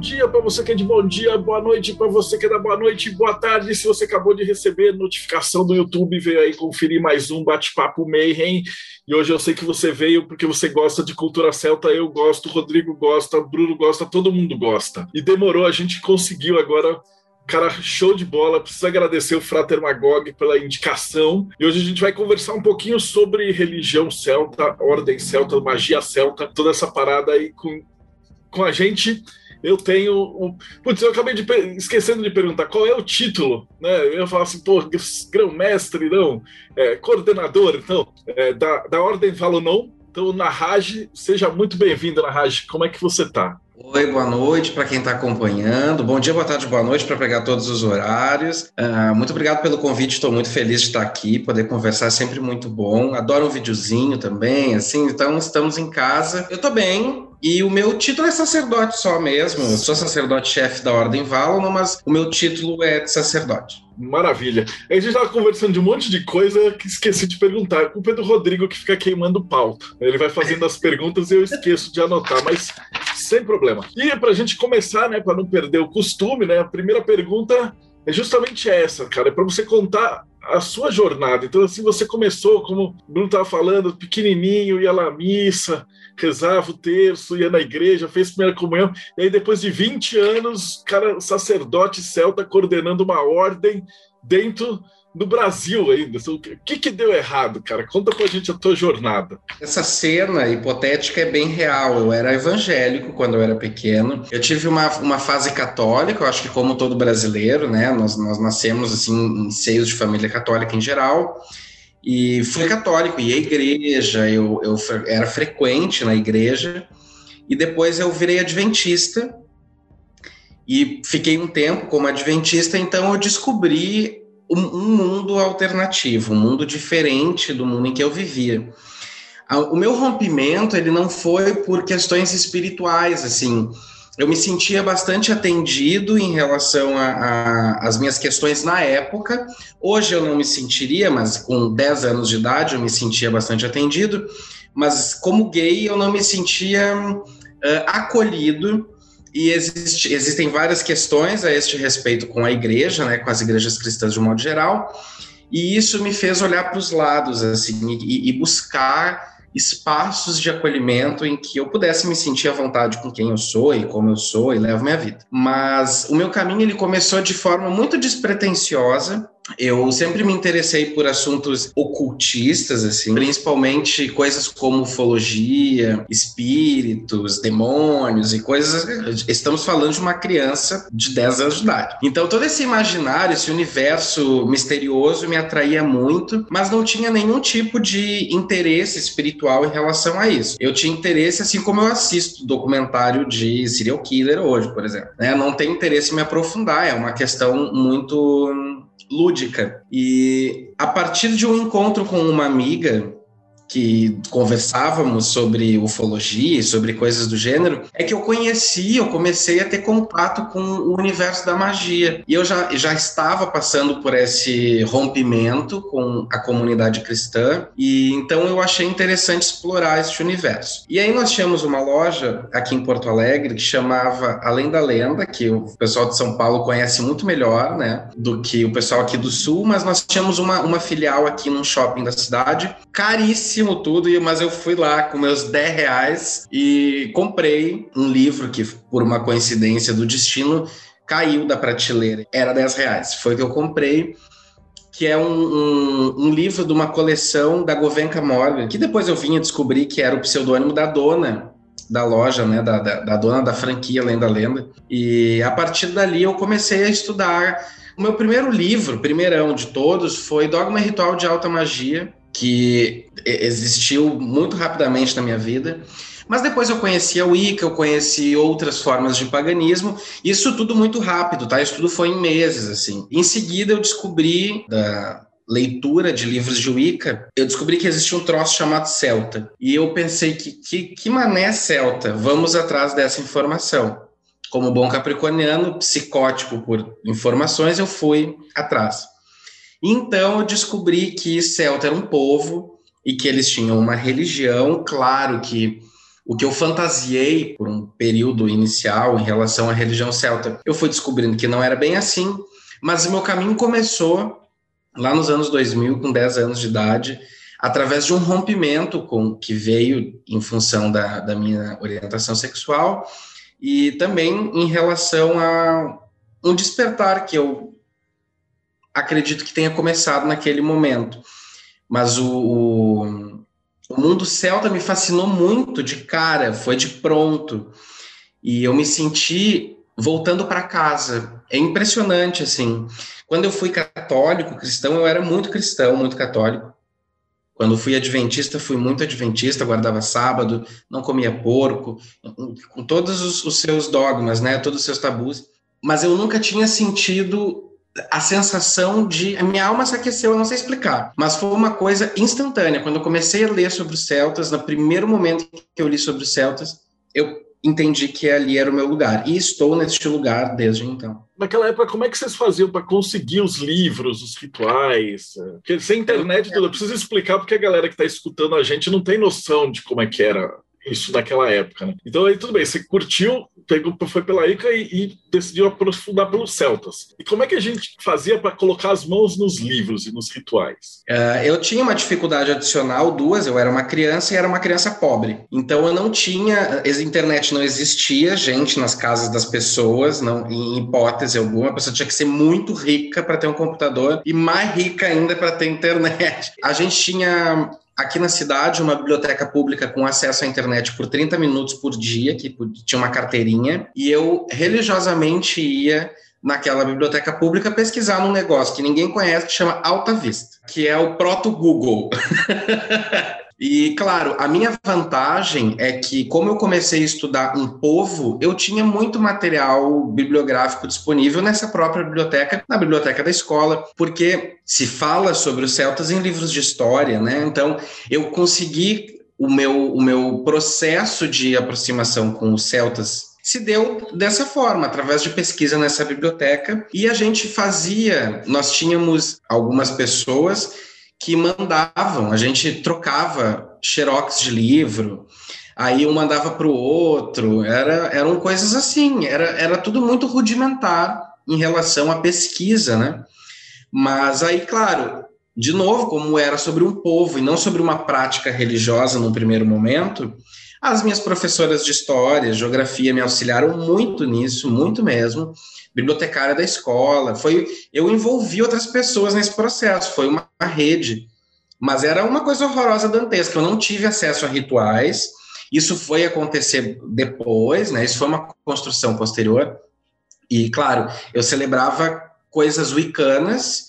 dia para você que é de bom dia, boa noite para você que é da boa noite, boa tarde. Se você acabou de receber notificação do YouTube, veio aí conferir mais um bate-papo Mayhem. E hoje eu sei que você veio porque você gosta de cultura celta, eu gosto, Rodrigo gosta, Bruno gosta, todo mundo gosta. E demorou, a gente conseguiu agora Cara, show de bola. Preciso agradecer o Frater Magog pela indicação. E hoje a gente vai conversar um pouquinho sobre religião celta, ordem celta, magia celta, toda essa parada aí com, com a gente eu tenho. Um... Putz, eu acabei de esquecendo de perguntar qual é o título, né? Eu falar assim, pô, grão-mestre, não, é, coordenador, então, é, da, da Ordem Valonon. Então, Narrage, seja muito bem-vindo, Narrage. Como é que você está? Oi, boa noite para quem está acompanhando. Bom dia, boa tarde, boa noite para pegar todos os horários. Uh, muito obrigado pelo convite, estou muito feliz de estar aqui, poder conversar é sempre muito bom. Adoro um videozinho também, assim, então estamos em casa. Eu estou bem, e o meu título é sacerdote só mesmo. Eu sou sacerdote-chefe da Ordem Valon, mas o meu título é de sacerdote. Maravilha. A gente estava conversando de um monte de coisa que esqueci de perguntar. É do Rodrigo que fica queimando pauta. Ele vai fazendo as perguntas e eu esqueço de anotar, mas sem problema. E para a gente começar, né, para não perder o costume, né, a primeira pergunta é justamente essa, cara. É para você contar a sua jornada. Então, assim, você começou, como o Bruno estava falando, pequenininho, ia lá à missa, rezava o terço, ia na igreja, fez primeira comunhão, e aí depois de 20 anos, cara, sacerdote celta coordenando uma ordem dentro do Brasil ainda. O que, que deu errado, cara? Conta pra gente a tua jornada. Essa cena hipotética é bem real. Eu era evangélico quando eu era pequeno. Eu tive uma, uma fase católica, eu acho que como todo brasileiro, né? Nós, nós nascemos assim em seios de família católica em geral. E fui católico, ia à igreja, eu, eu era frequente na igreja, e depois eu virei adventista, e fiquei um tempo como adventista, então eu descobri um, um mundo alternativo, um mundo diferente do mundo em que eu vivia. O meu rompimento, ele não foi por questões espirituais, assim, eu me sentia bastante atendido em relação às minhas questões na época. Hoje eu não me sentiria, mas com 10 anos de idade eu me sentia bastante atendido. Mas como gay eu não me sentia uh, acolhido. E existe, existem várias questões a este respeito com a igreja, né, com as igrejas cristãs de um modo geral. E isso me fez olhar para os lados assim e, e buscar espaços de acolhimento em que eu pudesse me sentir à vontade com quem eu sou e como eu sou e levo minha vida. Mas o meu caminho ele começou de forma muito despretensiosa, eu sempre me interessei por assuntos ocultistas, assim, principalmente coisas como ufologia, espíritos, demônios e coisas. Estamos falando de uma criança de 10 anos de idade. Então, todo esse imaginário, esse universo misterioso me atraía muito, mas não tinha nenhum tipo de interesse espiritual em relação a isso. Eu tinha interesse, assim como eu assisto documentário de serial killer hoje, por exemplo. Né? Não tenho interesse em me aprofundar, é uma questão muito lúdica. E a partir de um encontro com uma amiga que conversávamos sobre ufologia e sobre coisas do gênero, é que eu conheci, eu comecei a ter contato com o universo da magia. E eu já, já estava passando por esse rompimento com a comunidade cristã, e então eu achei interessante explorar esse universo. E aí nós tínhamos uma loja aqui em Porto Alegre que chamava Além da Lenda, que o pessoal de São Paulo conhece muito melhor, né, do que o pessoal aqui do Sul, mas nós tínhamos uma, uma filial aqui num shopping da cidade, caríssima caríssimo tudo, mas eu fui lá com meus 10 reais e comprei um livro que, por uma coincidência do destino, caiu da prateleira. Era 10 reais. Foi o que eu comprei que é um, um, um, livro de uma coleção da Govenka Morgan, que depois eu vim descobrir que era o pseudônimo da dona da loja, né, da, da, da dona da franquia Lenda Lenda. E a partir dali eu comecei a estudar. O meu primeiro livro, primeirão de todos, foi Dogma Ritual de Alta Magia, que existiu muito rapidamente na minha vida. Mas depois eu conheci a Wicca, eu conheci outras formas de paganismo, isso tudo muito rápido, tá? Isso tudo foi em meses, assim. Em seguida eu descobri da leitura de livros de Wicca, eu descobri que existia um troço chamado Celta. E eu pensei que, que, que mané Celta? Vamos atrás dessa informação. Como bom capricorniano, psicótico por informações, eu fui atrás. Então eu descobri que Celta era um povo e que eles tinham uma religião, claro que o que eu fantasiei por um período inicial em relação à religião celta, eu fui descobrindo que não era bem assim, mas o meu caminho começou lá nos anos 2000, com 10 anos de idade, através de um rompimento com que veio em função da, da minha orientação sexual e também em relação a um despertar que eu acredito que tenha começado naquele momento. Mas o, o o mundo celta me fascinou muito de cara, foi de pronto. E eu me senti voltando para casa. É impressionante, assim. Quando eu fui católico, cristão, eu era muito cristão, muito católico. Quando fui adventista, fui muito adventista, guardava sábado, não comia porco, com todos os, os seus dogmas, né, todos os seus tabus. Mas eu nunca tinha sentido a sensação de. A minha alma se aqueceu, eu não sei explicar, mas foi uma coisa instantânea. Quando eu comecei a ler sobre os Celtas, no primeiro momento que eu li sobre os Celtas, eu entendi que ali era o meu lugar. E estou neste lugar desde então. Naquela época, como é que vocês faziam para conseguir os livros, os rituais? Porque sem internet. Eu preciso explicar porque a galera que está escutando a gente não tem noção de como é que era isso naquela época. Né? Então aí tudo bem, você curtiu, pegou, foi pela Ica e, e, decidiu aprofundar pelos celtas. E como é que a gente fazia para colocar as mãos nos livros e nos rituais? Uh, eu tinha uma dificuldade adicional, duas. Eu era uma criança e era uma criança pobre. Então eu não tinha, a internet não existia, gente nas casas das pessoas, não em hipótese alguma. A pessoa tinha que ser muito rica para ter um computador e mais rica ainda para ter internet. A gente tinha aqui na cidade uma biblioteca pública com acesso à internet por 30 minutos por dia, que tinha uma carteirinha, e eu religiosamente ia naquela biblioteca pública pesquisar num negócio que ninguém conhece que chama Alta Vista, que é o proto Google. E, claro, a minha vantagem é que, como eu comecei a estudar um povo, eu tinha muito material bibliográfico disponível nessa própria biblioteca, na biblioteca da escola, porque se fala sobre os celtas em livros de história, né? Então, eu consegui o meu, o meu processo de aproximação com os celtas se deu dessa forma, através de pesquisa nessa biblioteca. E a gente fazia, nós tínhamos algumas pessoas que mandavam, a gente trocava xerox de livro, aí um mandava para o outro, era, eram coisas assim, era, era tudo muito rudimentar em relação à pesquisa, né? Mas aí, claro, de novo, como era sobre um povo e não sobre uma prática religiosa no primeiro momento, as minhas professoras de história, geografia me auxiliaram muito nisso, muito mesmo. Bibliotecária da escola, foi eu envolvi outras pessoas nesse processo, foi uma rede, mas era uma coisa horrorosa dantesca. Eu não tive acesso a rituais. Isso foi acontecer depois, né? Isso foi uma construção posterior. E claro, eu celebrava coisas wiccanas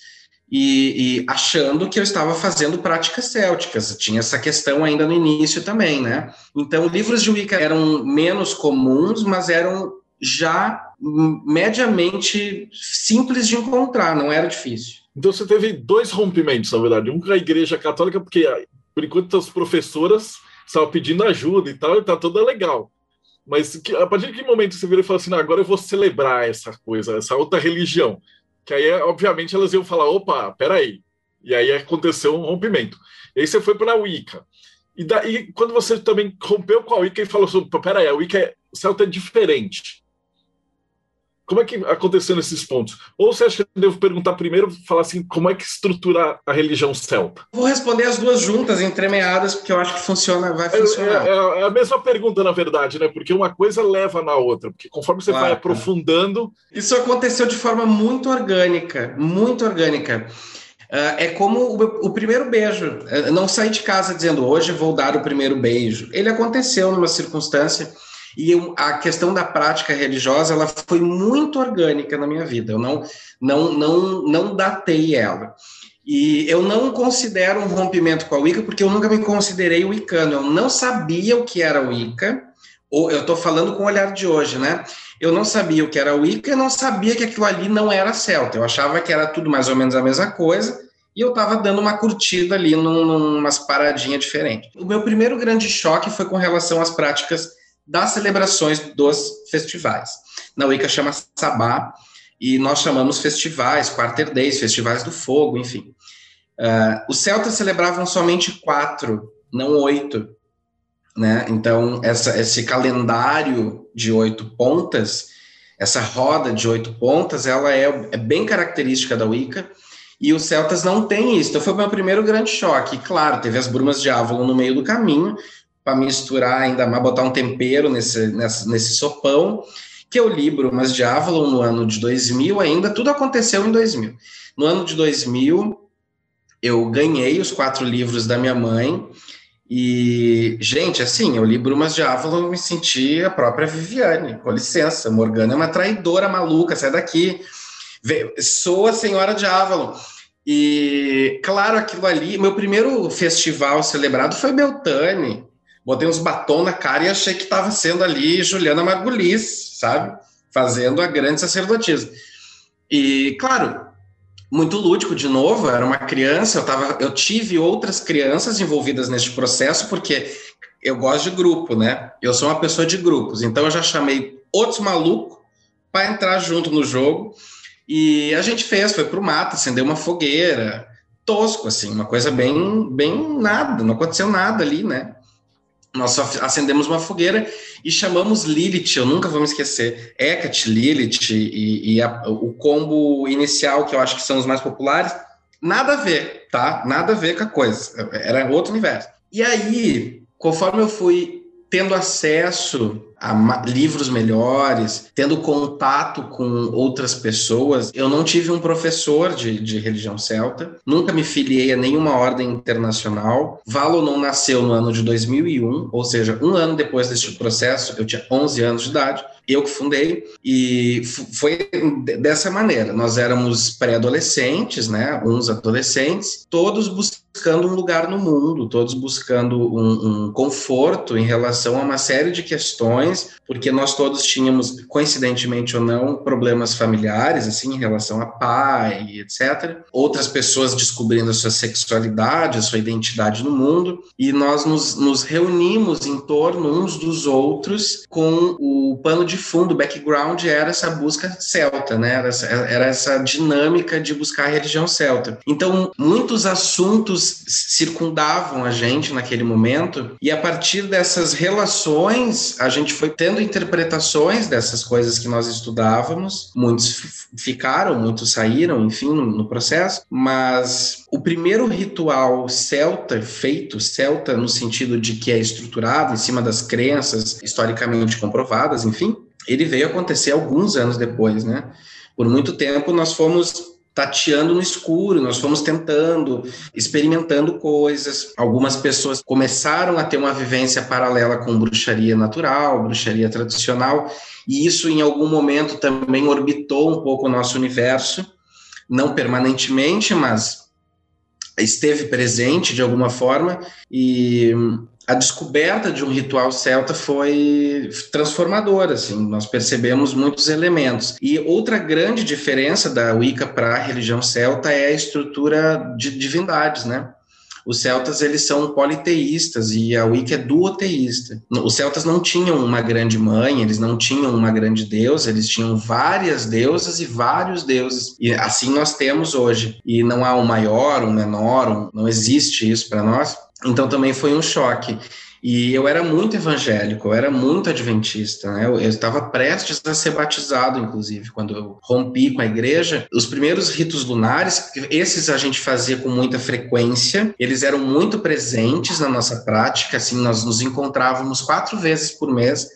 e, e, achando que eu estava fazendo práticas célticas. Tinha essa questão ainda no início também, né? Então, livros de Wicca eram menos comuns, mas eram já mediamente simples de encontrar, não era difícil. Então você teve dois rompimentos, na verdade. Um com a Igreja Católica, porque por enquanto as professoras estavam pedindo ajuda e tal, e tá toda legal. Mas que, a partir de que momento você virou e falou assim, agora eu vou celebrar essa coisa, essa outra religião? Que aí, obviamente, elas iam falar: opa, peraí. E aí aconteceu um rompimento. E aí você foi para a Wicca. E daí, quando você também rompeu com a Wicca e falou assim: peraí, a Wicca é, Celta é diferente. Como é que aconteceu nesses pontos? Ou você acha que eu devo perguntar primeiro, falar assim, como é que estrutura a religião celta? Vou responder as duas juntas, entremeadas, porque eu acho que funciona, vai é, funcionar. É, é, é, a mesma pergunta, na verdade, né? Porque uma coisa leva na outra, porque conforme você claro, vai aprofundando. Isso aconteceu de forma muito orgânica, muito orgânica. Uh, é como o, o, primeiro beijo. Eu não saí de casa dizendo hoje vou dar o primeiro beijo. Ele aconteceu numa circunstância e eu, a questão da prática religiosa, ela foi muito orgânica na minha vida. Eu não, não, não, não datei ela. E eu não considero um rompimento com a Wicca, porque eu nunca me considerei wicano. Eu não sabia o que era Wicca, ou eu estou falando com o olhar de hoje, né? Eu não sabia o que era Wicca, eu não sabia que aquilo ali não era celta. Eu achava que era tudo mais ou menos a mesma coisa, e eu estava dando uma curtida ali num, paradinhas diferentes. O meu primeiro grande choque foi com relação às práticas das celebrações dos festivais. Na Wicca chama Sabá, e nós chamamos festivais, Quarter Days, festivais do fogo, enfim. Uh, os celtas celebravam somente quatro, não oito, né? Então, essa, esse calendário de oito pontas, essa roda de oito pontas, ela é, é bem característica da Wicca, e os celtas não têm isso. Então, foi o meu primeiro grande choque. claro, teve as brumas de Avalon no meio do caminho, para misturar ainda mais, botar um tempero nesse, nesse, nesse sopão, que eu li Brumas de Avalon no ano de 2000 ainda, tudo aconteceu em 2000. No ano de 2000, eu ganhei os quatro livros da minha mãe, e, gente, assim, eu li Brumas de Avalon e me senti a própria Viviane. Com licença, Morgana é uma traidora maluca, sai daqui. Sou a senhora de Avalon. E, claro, aquilo ali, meu primeiro festival celebrado foi Beltane. Botei uns batom na cara e achei que estava sendo ali Juliana Margulis, sabe? Fazendo a grande sacerdotisa. E, claro, muito lúdico de novo, eu era uma criança, eu, tava, eu tive outras crianças envolvidas neste processo, porque eu gosto de grupo, né? Eu sou uma pessoa de grupos, então eu já chamei outros malucos para entrar junto no jogo. E a gente fez, foi pro mato, acendeu uma fogueira, tosco, assim, uma coisa bem, bem nada, não aconteceu nada ali, né? Nós acendemos uma fogueira e chamamos Lilith, eu nunca vou me esquecer, Hecate, Lilith e, e a, o combo inicial, que eu acho que são os mais populares, nada a ver, tá? Nada a ver com a coisa, era outro universo. E aí, conforme eu fui tendo acesso livros melhores, tendo contato com outras pessoas. Eu não tive um professor de, de religião celta, nunca me filiei a nenhuma ordem internacional. Valo não nasceu no ano de 2001, ou seja, um ano depois deste processo, eu tinha 11 anos de idade eu que fundei, e foi dessa maneira. Nós éramos pré-adolescentes, né, uns adolescentes, todos buscando um lugar no mundo, todos buscando um, um, conforto em relação a uma série de questões, porque nós todos tínhamos, coincidentemente ou não, problemas familiares, assim, em relação a pai, etc. Outras pessoas descobrindo a sua sexualidade, a sua identidade no mundo, e nós nos, nos reunimos em torno uns dos outros com o pano de fundo, background era essa busca celta, né? Era essa, era essa dinâmica de buscar a religião celta. Então, muitos assuntos circundavam a gente naquele momento, e a partir dessas relações, a gente foi tendo interpretações dessas coisas que nós estudávamos. Muitos ficaram, muitos saíram, enfim, no, no processo, mas o primeiro ritual celta feito, celta no sentido de que é estruturado em cima das crenças historicamente comprovadas, enfim, ele veio acontecer alguns anos depois, né? Por muito tempo nós fomos tateando no escuro, nós fomos tentando, experimentando coisas. Algumas pessoas começaram a ter uma vivência paralela com bruxaria natural, bruxaria tradicional, e isso em algum momento também orbitou um pouco o nosso universo, não permanentemente, mas esteve presente de alguma forma e a descoberta de um ritual celta foi transformadora, assim, nós percebemos muitos elementos. E outra grande diferença da Wicca para a religião celta é a estrutura de divindades, né? Os celtas eles são politeístas e a Wicca é duoteísta. Os celtas não tinham uma grande mãe, eles não tinham uma grande deusa, eles tinham várias deusas e vários deuses. E assim nós temos hoje. E não há um maior, um menor, um, não existe isso para nós. Então também foi um choque. E eu era muito evangélico, eu era muito adventista, né? Eu, estava prestes a ser batizado, inclusive, quando eu rompi com a igreja. Os primeiros ritos lunares, esses a gente fazia com muita frequência, eles eram muito presentes na nossa prática, assim, nós nos encontrávamos quatro vezes por mês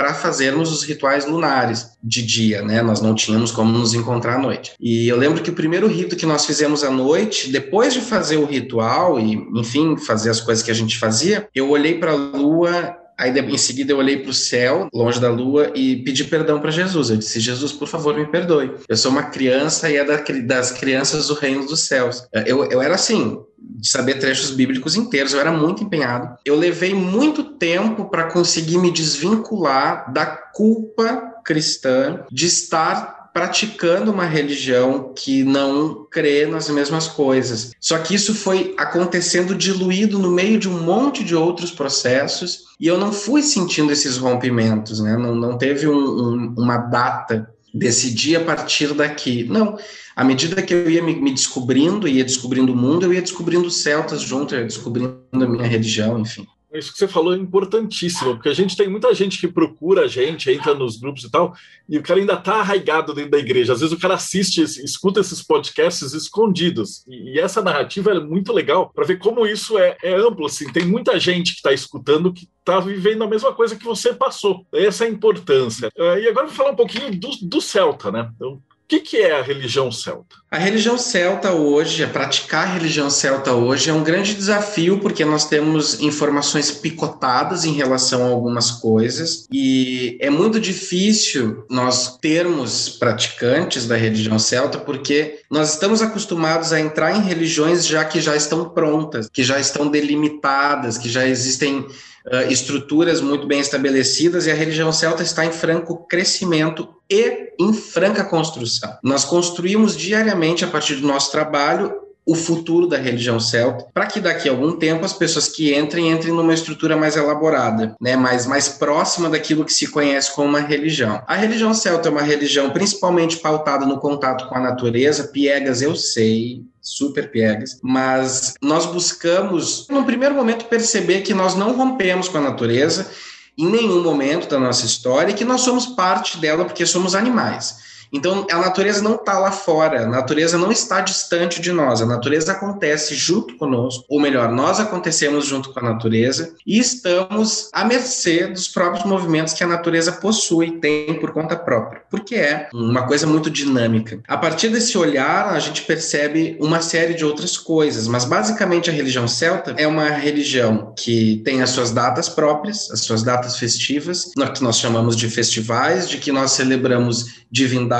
para fazermos os rituais lunares de dia, né? Nós não tínhamos como nos encontrar à noite. E eu lembro que o primeiro rito que nós fizemos à noite, depois de fazer o ritual e, enfim, fazer as coisas que a gente fazia, eu olhei para a lua Aí em seguida eu olhei para o céu, longe da lua, e pedi perdão para Jesus. Eu disse: Jesus, por favor, me perdoe. Eu sou uma criança e é das crianças do reino dos céus. Eu, eu era assim, de saber trechos bíblicos inteiros, eu era muito empenhado. Eu levei muito tempo para conseguir me desvincular da culpa cristã de estar praticando uma religião que não crê nas mesmas coisas. Só que isso foi acontecendo diluído no meio de um monte de outros processos e eu não fui sentindo esses rompimentos, né? Não, não teve um, um, uma data decidi a partir daqui. Não, à medida que eu ia me, me, descobrindo, ia descobrindo o mundo, eu ia descobrindo os celtas junto, eu ia descobrindo a minha religião, enfim. Isso que você falou é importantíssimo, porque a gente tem muita gente que procura a gente, entra nos grupos e tal, e o cara ainda está arraigado dentro da igreja. Às vezes o cara assiste, escuta esses podcasts escondidos. E, e essa narrativa é muito legal para ver como isso é, é, amplo. Assim. Tem muita gente que está escutando que está vivendo a mesma coisa que você passou. Essa é a importância. Uh, e agora vou falar um pouquinho do, do Celta, né? Então, que, que é a religião celta? A religião celta hoje, praticar a religião celta hoje é um grande desafio, porque nós temos informações picotadas em relação a algumas coisas, e é muito difícil nós termos praticantes da religião celta, porque nós estamos acostumados a entrar em religiões já que já estão prontas, que já estão delimitadas, que já existem uh, estruturas muito bem estabelecidas e a religião celta está em franco crescimento e em franca construção. Nós construímos diariamente, a partir do nosso trabalho, o futuro da religião celta, para que daqui a algum tempo as pessoas que entrem entrem numa estrutura mais elaborada, né, mais, mais próxima daquilo que se conhece como uma religião. A religião celta é uma religião principalmente pautada no contato com a natureza, piegas eu sei, super piegas, mas nós buscamos, num primeiro momento, perceber que nós não rompemos com a natureza em nenhum momento da nossa história e que nós somos parte dela porque somos animais. Então, a natureza não está lá fora, a natureza não está distante de nós, a natureza acontece junto conosco, ou melhor, nós acontecemos junto com a natureza e estamos à mercê dos próprios movimentos que a natureza possui, tem por conta própria, porque é uma coisa muito dinâmica. A partir desse olhar, a gente percebe uma série de outras coisas, mas basicamente a religião celta é uma religião que tem as suas datas próprias, as suas datas festivas, que nós chamamos de festivais, de que nós celebramos divindades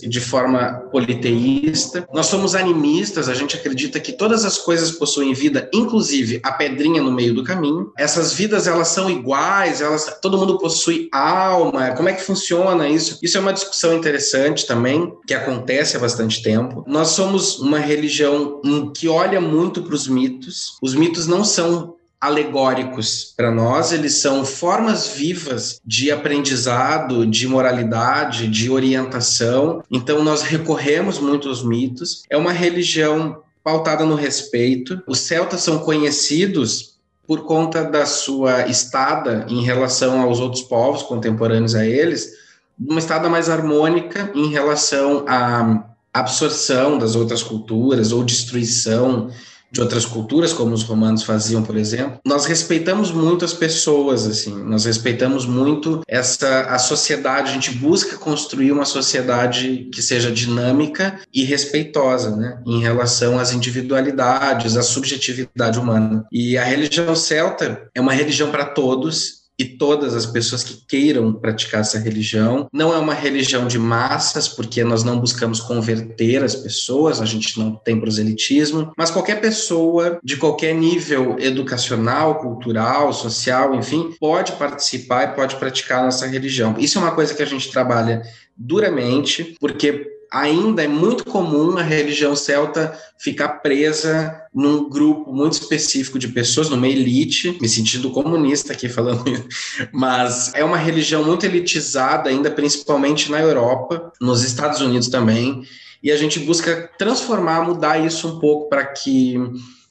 de forma politeísta. Nós somos animistas, a gente acredita que todas as coisas possuem vida, inclusive a pedrinha no meio do caminho. Essas vidas elas são iguais, elas todo mundo possui alma. Como é que funciona isso? Isso é uma discussão interessante também, que acontece há bastante tempo. Nós somos uma religião que olha muito para os mitos. Os mitos não são alegóricos para nós, eles são formas vivas de aprendizado, de moralidade, de orientação. Então nós recorremos muito aos mitos. É uma religião pautada no respeito. Os celtas são conhecidos por conta da sua estada em relação aos outros povos contemporâneos a eles, uma estada mais harmônica em relação à absorção das outras culturas ou destruição de outras culturas, como os romanos faziam, por exemplo, nós respeitamos muito as pessoas, assim, nós respeitamos muito essa a sociedade, a gente busca construir uma sociedade que seja dinâmica e respeitosa, né, em relação às individualidades, à subjetividade humana. E a religião celta é uma religião para todos, e todas as pessoas que queiram praticar essa religião. Não é uma religião de massas, porque nós não buscamos converter as pessoas, a gente não tem proselitismo, mas qualquer pessoa de qualquer nível educacional, cultural, social, enfim, pode participar e pode praticar a nossa religião. Isso é uma coisa que a gente trabalha duramente, porque ainda é muito comum a religião celta ficar presa num grupo muito específico de pessoas, numa elite, me sentindo comunista aqui falando isso, mas é uma religião muito elitizada ainda, principalmente na Europa, nos Estados Unidos também, e a gente busca transformar, mudar isso um pouco para que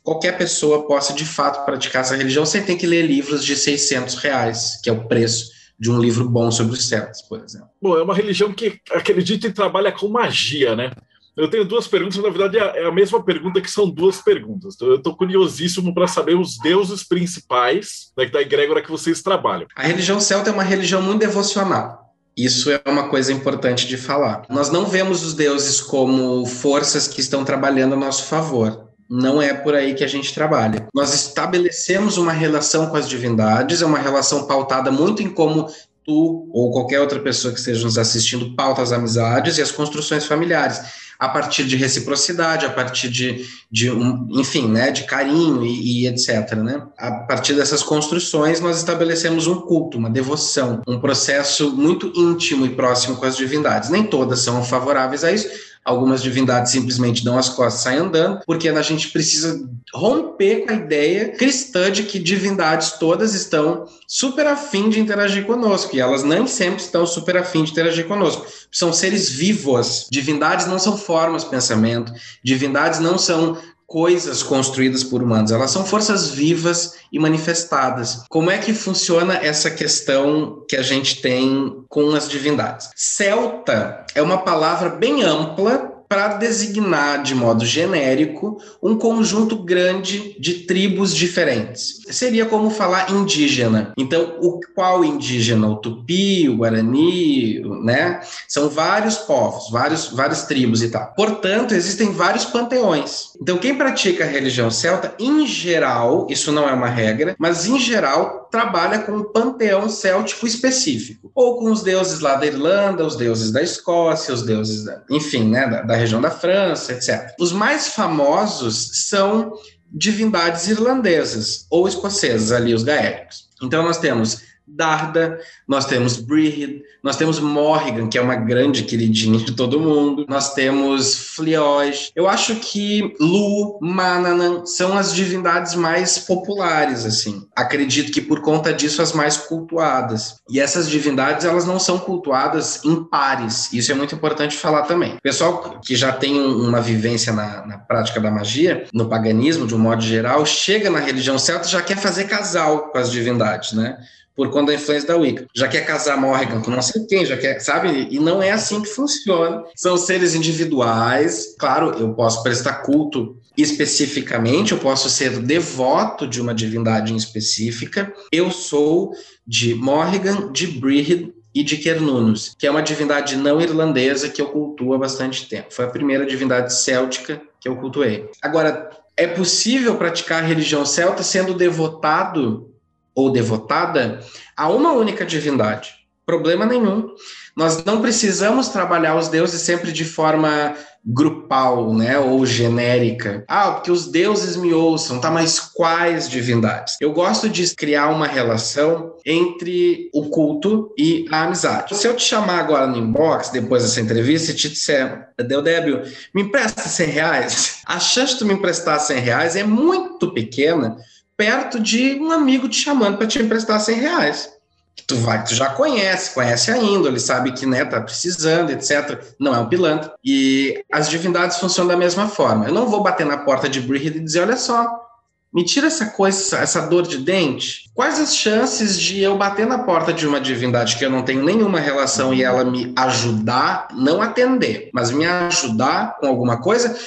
qualquer pessoa possa de fato praticar essa religião sem ter que ler livros de 600 reais, que é o preço de um livro bom sobre os celtas, por exemplo. Bom, é uma religião que acredita e trabalha com magia, né? Eu tenho duas perguntas, na verdade é a mesma pergunta que são duas perguntas. Então, eu estou curiosíssimo para saber os deuses principais da, da egrégora que vocês trabalham. A religião celta é uma religião muito devocional. Isso é uma coisa importante de falar. Nós não vemos os deuses como forças que estão trabalhando a nosso favor. Não é por aí que a gente trabalha. Nós estabelecemos uma relação com as divindades, é uma relação pautada muito em como tu ou qualquer outra pessoa que esteja nos assistindo pauta as amizades e as construções familiares a partir de reciprocidade, a partir de, de um, enfim, né, de carinho e, e, etc. Né? A partir dessas construções, nós estabelecemos um culto, uma devoção, um processo muito íntimo e próximo com as divindades. Nem todas são favoráveis a isso, Algumas divindades simplesmente dão as costas e saem andando, porque a gente precisa romper com a ideia cristã de que divindades todas estão super afim de interagir conosco, e elas nem sempre estão super afim de interagir conosco. São seres vivos. Divindades não são formas de pensamento, divindades não são coisas construídas por humanos, elas são forças vivas e manifestadas. Como é que funciona essa questão que a gente tem com as divindades? Celta é uma palavra bem ampla para designar de modo genérico um conjunto grande de tribos diferentes. Seria como falar indígena. Então, o qual indígena? O tupi, o guarani, né? São vários povos, vários, várias tribos e tal. Portanto, existem vários panteões. Então, quem pratica a religião celta, em geral, isso não é uma regra, mas em geral trabalha com um panteão céltico específico, ou com os deuses lá da Irlanda, os deuses da Escócia, os deuses, da, enfim, né, da, da região da França, etc. Os mais famosos são divindades irlandesas ou escocesas, ali os gaélicos. Então nós temos Darda, nós temos Brihid, nós temos Morrigan, que é uma grande queridinha de todo mundo, nós temos Flioj. Eu acho que Lu, Mananan são as divindades mais populares, assim. Acredito que por conta disso as mais cultuadas. E essas divindades, elas não são cultuadas em pares. Isso é muito importante falar também. O pessoal que já tem uma vivência na, na prática da magia, no paganismo, de um modo geral, chega na religião celta já quer fazer casal com as divindades, né? Por conta da influência da Wicca. Já quer casar Morrigan com não sei quem, já quer, sabe? E não é assim que funciona. São seres individuais. Claro, eu posso prestar culto especificamente, eu posso ser devoto de uma divindade em específica. Eu sou de Morrigan, de Brihid e de Cernunnos, que é uma divindade não irlandesa que eu cultuo há bastante tempo. Foi a primeira divindade céltica que eu cultuei. Agora, é possível praticar a religião celta sendo devotado ou devotada a uma única divindade. Problema nenhum. Nós não precisamos trabalhar os deuses sempre de forma grupal, né, ou genérica. Ah, porque os deuses me ouçam, tá? Mas quais divindades? Eu gosto de criar uma relação entre o culto e a amizade. Se eu te chamar agora no inbox, depois dessa entrevista, e te disser, Deodébio, me empresta 100 reais, a chance de tu me emprestar 100 reais é muito pequena perto de um amigo te chamando para te emprestar 100 reais. Tu vai, tu já conhece, conhece a índole, sabe que né, tá precisando, etc. Não é um pilantra. E as divindades funcionam da mesma forma. Eu não vou bater na porta de Brihid e dizer, olha só, me tira essa coisa, essa dor de dente. Quais as chances de eu bater na porta de uma divindade que eu não tenho nenhuma relação e ela me ajudar, não atender, mas me ajudar com alguma coisa,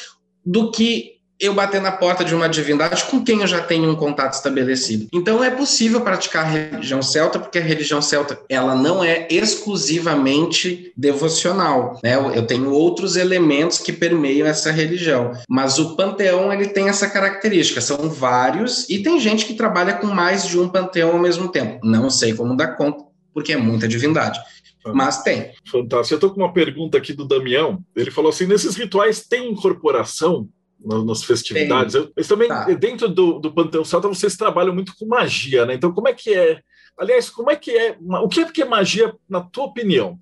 do que eu bater na porta de uma divindade com quem eu já tenho um contato estabelecido. Então é possível praticar a religião celta, porque a religião celta ela não é exclusivamente devocional. Né? Eu tenho outros elementos que permeiam essa religião, mas o panteão ele tem essa característica. São vários e tem gente que trabalha com mais de um panteão ao mesmo tempo. Não sei como dar conta, porque é muita divindade. Mas tem. Fantástico. Eu estou com uma pergunta aqui do Damião. Ele falou assim: nesses rituais tem incorporação nas festividades. Tem. Mas também, tá. dentro do, do Panteão Celta, vocês trabalham muito com magia, né? Então, como é que é? Aliás, como é que é? O que é que é magia, na tua opinião?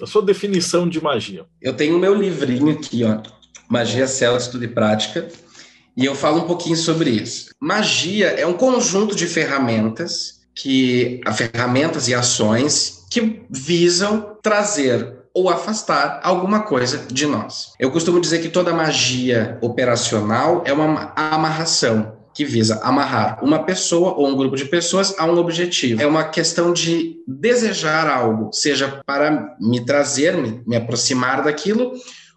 A sua definição de magia? Eu tenho o meu livrinho aqui, ó. Magia Celta Estudo e Prática. E eu falo um pouquinho sobre isso. Magia é um conjunto de ferramentas que ferramentas e ações que visam trazer ou afastar alguma coisa de nós. Eu costumo dizer que toda magia operacional é uma amarração que visa amarrar uma pessoa ou um grupo de pessoas a um objetivo. É uma questão de desejar algo, seja para me trazer, me, aproximar daquilo,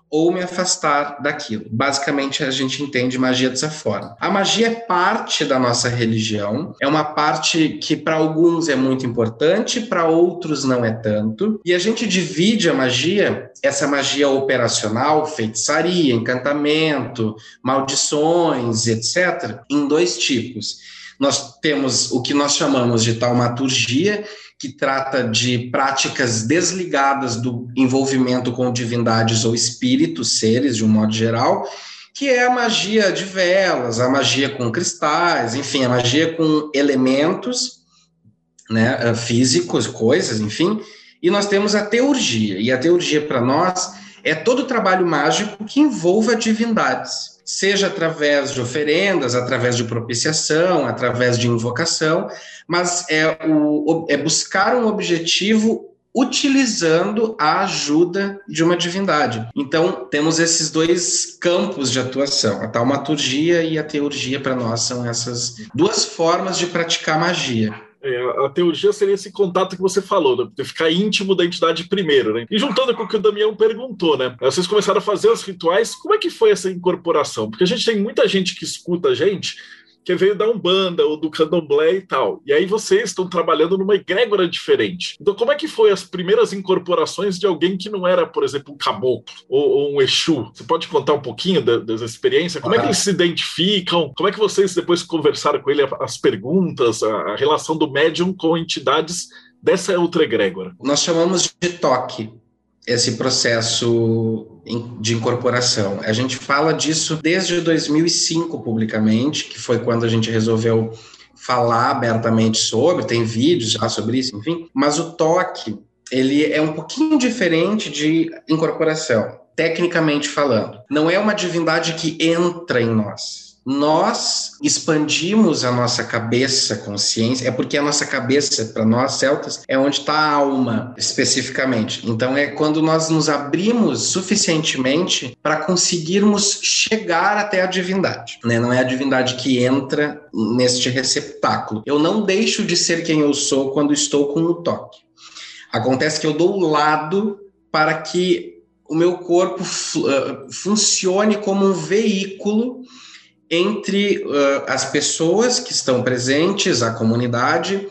ou me afastar daquilo. Basicamente, a gente entende magia dessa forma. A magia é parte da nossa religião, é uma parte que para alguns é muito importante, para outros não é tanto. E a gente divide a magia, essa magia operacional, feitiçaria, encantamento, maldições, etc., em dois tipos nós temos o que nós chamamos de taumaturgia, que trata de práticas desligadas do envolvimento com divindades ou espíritos, seres, de um modo geral, que é a magia de velas, a magia com cristais, enfim, a magia com elementos né, físicos, coisas, enfim. E nós temos a teurgia, e a teurgia para nós é todo o trabalho mágico que envolva divindades, seja através de oferendas, através de propiciação, através de invocação, mas é, o, é buscar um objetivo utilizando a ajuda de uma divindade. Então, temos esses dois campos de atuação. A taumaturgia e a teurgia, para nós, são essas duas formas de praticar magia. É, a teologia seria esse contato que você falou, né? ficar íntimo da entidade primeiro, né? E juntando com o que o Damião perguntou, né? Vocês começaram a fazer os rituais, como é que foi essa incorporação? Porque a gente tem muita gente que escuta a gente que veio da Umbanda ou do Candomblé e tal. E aí vocês estão trabalhando numa egrégora diferente. Então, como é que foi as primeiras incorporações de alguém que não era, por exemplo, um caboclo ou, ou um Exu? Você pode contar um pouquinho da, dessa experiência? Como é que eles se identificam? Como é que vocês depois conversaram com ele as perguntas, a, a relação do médium com entidades dessa outra egrégora? Nós chamamos de toque esse processo de incorporação. A gente fala disso desde 2005 publicamente, que foi quando a gente resolveu falar abertamente sobre, tem vídeos já sobre isso, enfim, mas o toque, ele é um pouquinho diferente de incorporação, tecnicamente falando. Não é uma divindade que entra em nós nós expandimos a nossa cabeça, consciência, é porque a nossa cabeça, para nós celtas, é onde está a alma, especificamente. Então, é quando nós nos abrimos suficientemente para conseguirmos chegar até a divindade. Né? Não é a divindade que entra neste receptáculo. Eu não deixo de ser quem eu sou quando estou com o toque. Acontece que eu dou o lado para que o meu corpo uh, funcione como um veículo entre uh, as pessoas que estão presentes, a comunidade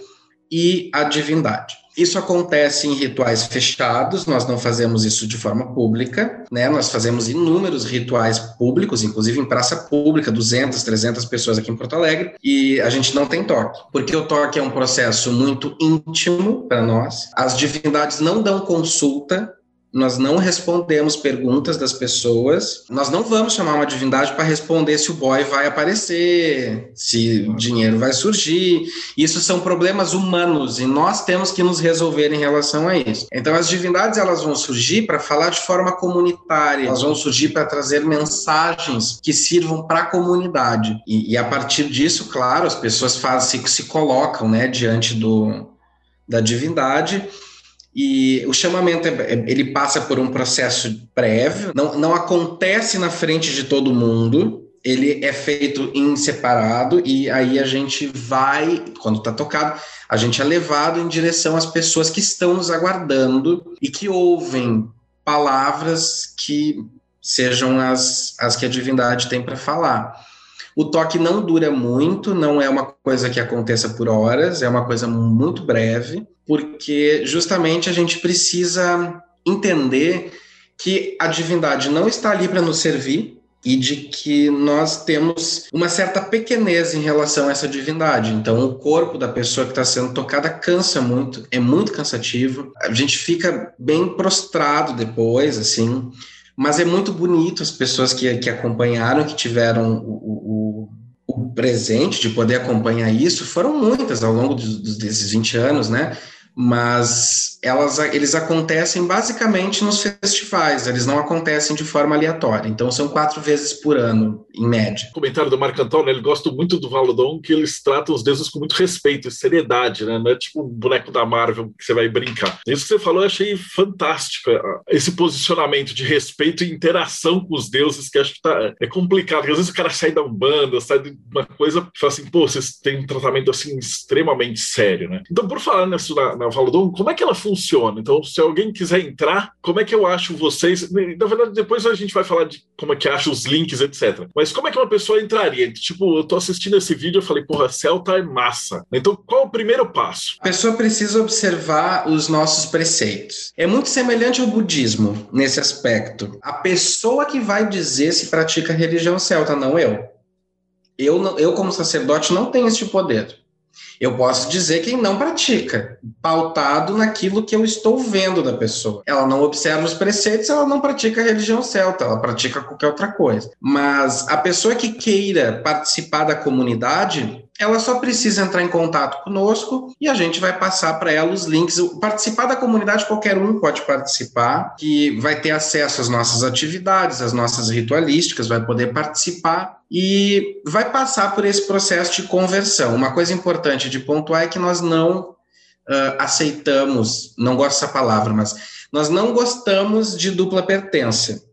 e a divindade. Isso acontece em rituais fechados, nós não fazemos isso de forma pública, né? Nós fazemos inúmeros rituais públicos, inclusive em praça pública, 200, 300 pessoas aqui em Porto Alegre, e a gente não tem toque, porque o toque é um processo muito íntimo para nós. As divindades não dão consulta nós não respondemos perguntas das pessoas, nós não vamos chamar uma divindade para responder se o boy vai aparecer, se o dinheiro vai surgir. Isso são problemas humanos e nós temos que nos resolver em relação a isso. Então as divindades elas vão surgir para falar de forma comunitária, elas vão surgir para trazer mensagens que sirvam para a comunidade. E, e, a partir disso, claro, as pessoas fazem se, se colocam, né, diante do da divindade e o chamamento, é, é, ele passa por um processo prévio, não, não acontece na frente de todo mundo, ele é feito em separado e aí a gente vai, quando está tocado, a gente é levado em direção às pessoas que estão nos aguardando e que ouvem palavras que sejam as, as que a divindade tem para falar. O toque não dura muito, não é uma coisa que aconteça por horas, é uma coisa muito breve porque justamente a gente precisa entender que a divindade não está ali para nos servir e de que nós temos uma certa pequenez em relação a essa divindade. Então, o corpo da pessoa que está sendo tocada cansa muito, é muito cansativo. A gente fica bem prostrado depois, assim, mas é muito bonito as pessoas que, que acompanharam, que tiveram o, o o presente de poder acompanhar isso foram muitas ao longo dos, desses 20 anos, né? Mas elas, eles acontecem basicamente nos festivais, eles não acontecem de forma aleatória. Então são quatro vezes por ano, em média. O comentário do Marco Antônio, ele gosta muito do Valodon, que eles tratam os deuses com muito respeito e seriedade, né? Não é tipo um boneco da Marvel que você vai brincar. Isso que você falou, eu achei fantástico, é, esse posicionamento de respeito e interação com os deuses, que acho que tá, é complicado, porque às vezes o cara sai da Umbanda, sai de uma coisa e fala assim, pô, vocês têm um tratamento assim extremamente sério, né? Então, por falar nisso na, na Valodon, como é que ela funciona? Então, se alguém quiser entrar, como é que eu acho vocês? Na verdade, depois a gente vai falar de como é que acha os links, etc. Mas como é que uma pessoa entraria? Tipo, eu tô assistindo esse vídeo, eu falei, porra, Celta é massa. Então, qual é o primeiro passo? A pessoa precisa observar os nossos preceitos. É muito semelhante ao budismo nesse aspecto. A pessoa que vai dizer se pratica religião celta, não eu. Eu, eu como sacerdote, não tenho esse poder. Eu posso dizer quem não pratica, pautado naquilo que eu estou vendo da pessoa. Ela não observa os preceitos, ela não pratica a religião celta, ela pratica qualquer outra coisa. Mas a pessoa que queira participar da comunidade, ela só precisa entrar em contato conosco e a gente vai passar para ela os links. Participar da comunidade, qualquer um pode participar, que vai ter acesso às nossas atividades, às nossas ritualísticas, vai poder participar e vai passar por esse processo de conversão. Uma coisa importante de pontuar é que nós não uh, aceitamos, não gosto dessa palavra, mas nós não gostamos de dupla pertença.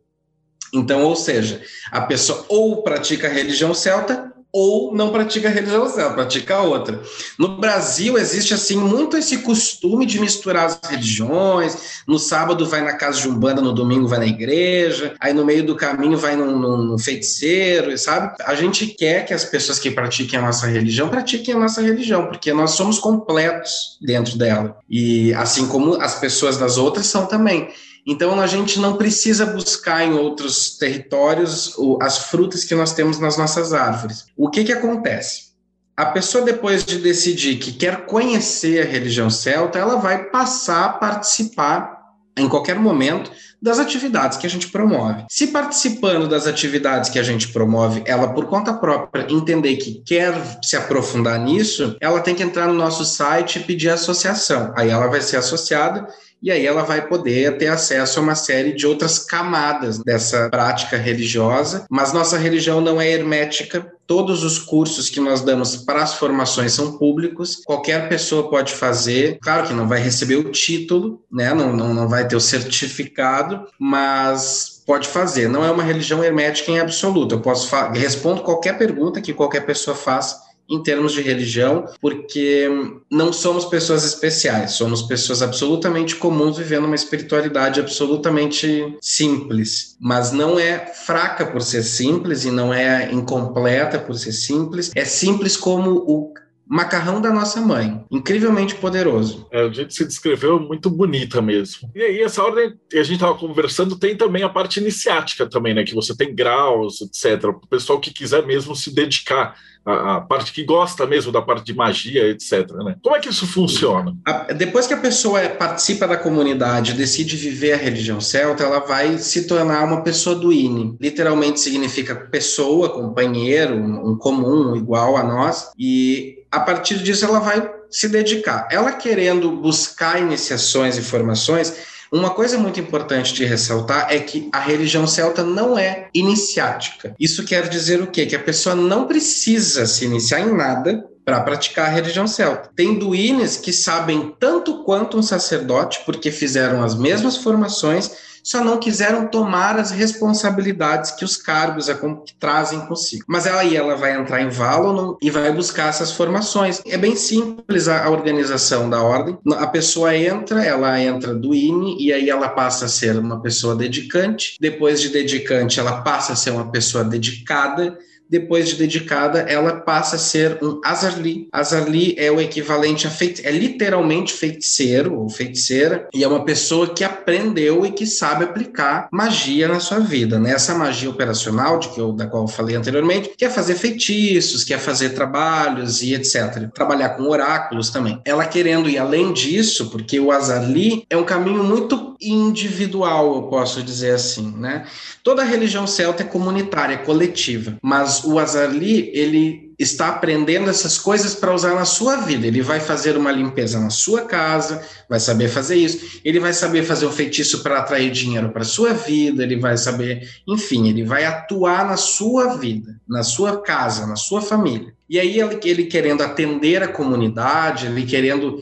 Então, ou seja, a pessoa ou pratica a religião celta ou não pratica religião pratica outra. No Brasil existe assim muito esse costume de misturar as religiões. No sábado vai na casa de umbanda, no domingo vai na igreja, aí no meio do caminho vai num, num feiticeiro, sabe? A gente quer que as pessoas que pratiquem a nossa religião pratiquem a nossa religião, porque nós somos completos dentro dela e assim como as pessoas das outras são também. Então a gente não precisa buscar em outros territórios as frutas que nós temos nas nossas árvores. O que, que acontece? A pessoa, depois de decidir que quer conhecer a religião celta, ela vai passar a participar em qualquer momento das atividades que a gente promove. Se participando das atividades que a gente promove, ela por conta própria entender que quer se aprofundar nisso, ela tem que entrar no nosso site e pedir associação. Aí ela vai ser associada e aí ela vai poder ter acesso a uma série de outras camadas dessa prática religiosa, mas nossa religião não é hermética. Todos os cursos que nós damos para as formações são públicos, qualquer pessoa pode fazer. Claro que não vai receber o título, né? não, não, não vai ter o certificado, mas pode fazer. Não é uma religião hermética em absoluto. Eu posso respondo qualquer pergunta que qualquer pessoa faça em termos de religião, porque não somos pessoas especiais, somos pessoas absolutamente comuns vivendo uma espiritualidade absolutamente simples, mas não é fraca por ser simples e não é incompleta por ser simples, é simples como o macarrão da nossa mãe. Incrivelmente poderoso. É, o jeito que se descreveu muito bonita mesmo. E aí, essa ordem que a gente estava conversando tem também a parte iniciática também, né? Que você tem graus, etc. O pessoal que quiser mesmo se dedicar a, a, parte que gosta mesmo da parte de magia, etc. Né? Como é que isso funciona? A, depois que a pessoa participa da comunidade, decide viver a religião celta, ela vai se tornar uma pessoa do INE. Literalmente significa pessoa, companheiro, um, um comum, igual a nós. E a partir disso ela vai se dedicar. Ela querendo buscar iniciações e formações, uma coisa muito importante de ressaltar é que a religião celta não é iniciática. Isso quer dizer o quê? Que a pessoa não precisa se iniciar em nada para praticar a religião celta. Tem duínes que sabem tanto quanto um sacerdote, porque fizeram as mesmas formações só não quiseram tomar as responsabilidades que os cargos é trazem consigo. Mas aí ela vai entrar em Valon e vai buscar essas formações. É bem simples a, organização da ordem. A pessoa entra, ela entra do INE e aí ela passa a ser uma pessoa dedicante. Depois de dedicante, ela passa a ser uma pessoa dedicada depois de dedicada, ela passa a ser um Azarli. Azarli é o equivalente a feiticeiro, é literalmente feiticeiro ou feiticeira, e é uma pessoa que aprendeu e que sabe aplicar magia na sua vida. Né? Essa magia operacional, de que eu, da qual eu falei anteriormente, quer fazer feitiços, quer fazer trabalhos e etc. Trabalhar com oráculos também. Ela querendo ir além disso, porque o Azarli é um caminho muito individual, eu posso dizer assim, né? Toda religião celta é comunitária, é coletiva, mas o Azarli, ele está aprendendo essas coisas para usar na sua vida. Ele vai fazer uma limpeza na sua casa, vai saber fazer isso. Ele vai saber fazer um feitiço para atrair dinheiro para sua vida, ele vai saber, enfim, ele vai atuar na sua vida, na sua casa, na sua família. E aí ele, ele querendo atender a comunidade, ele querendo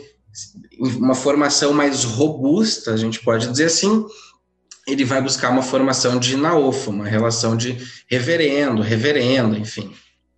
uma formação mais robusta, a gente pode dizer assim, ele vai buscar uma formação de naofa, uma relação de reverendo, reverendo, enfim.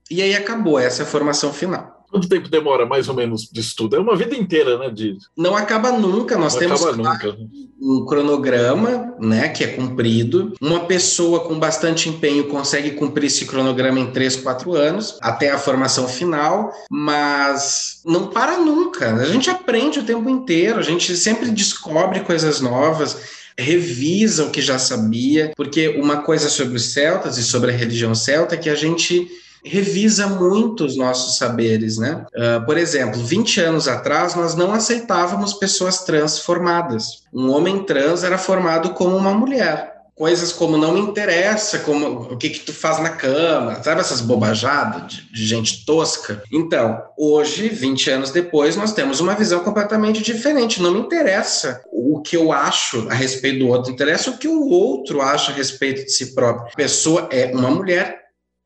E aí acabou, essa é a formação final. Quanto tempo demora, mais ou menos, de estudo? É uma vida inteira, né? De... Não acaba nunca. Nós Não temos nunca. um cronograma, né, que é cumprido. Uma pessoa com bastante empenho consegue cumprir esse cronograma em três, quatro anos, até a formação final, mas não para nunca. A gente aprende o tempo inteiro, a gente sempre descobre coisas novas revisa o que já sabia, porque uma coisa sobre os celtas e sobre a religião celta é que a gente revisa muito os nossos saberes, né? Uh, por exemplo, 20 anos atrás nós não aceitávamos pessoas transformadas. Um homem trans era formado como uma mulher coisas como não me interessa, como o que que tu faz na cama, sabe essas bobajadas de, de, gente tosca? Então, hoje, 20 anos depois, nós temos uma visão completamente diferente. Não me interessa o que eu acho a respeito do outro, interessa o que o outro acha a respeito de si próprio. A pessoa é uma mulher,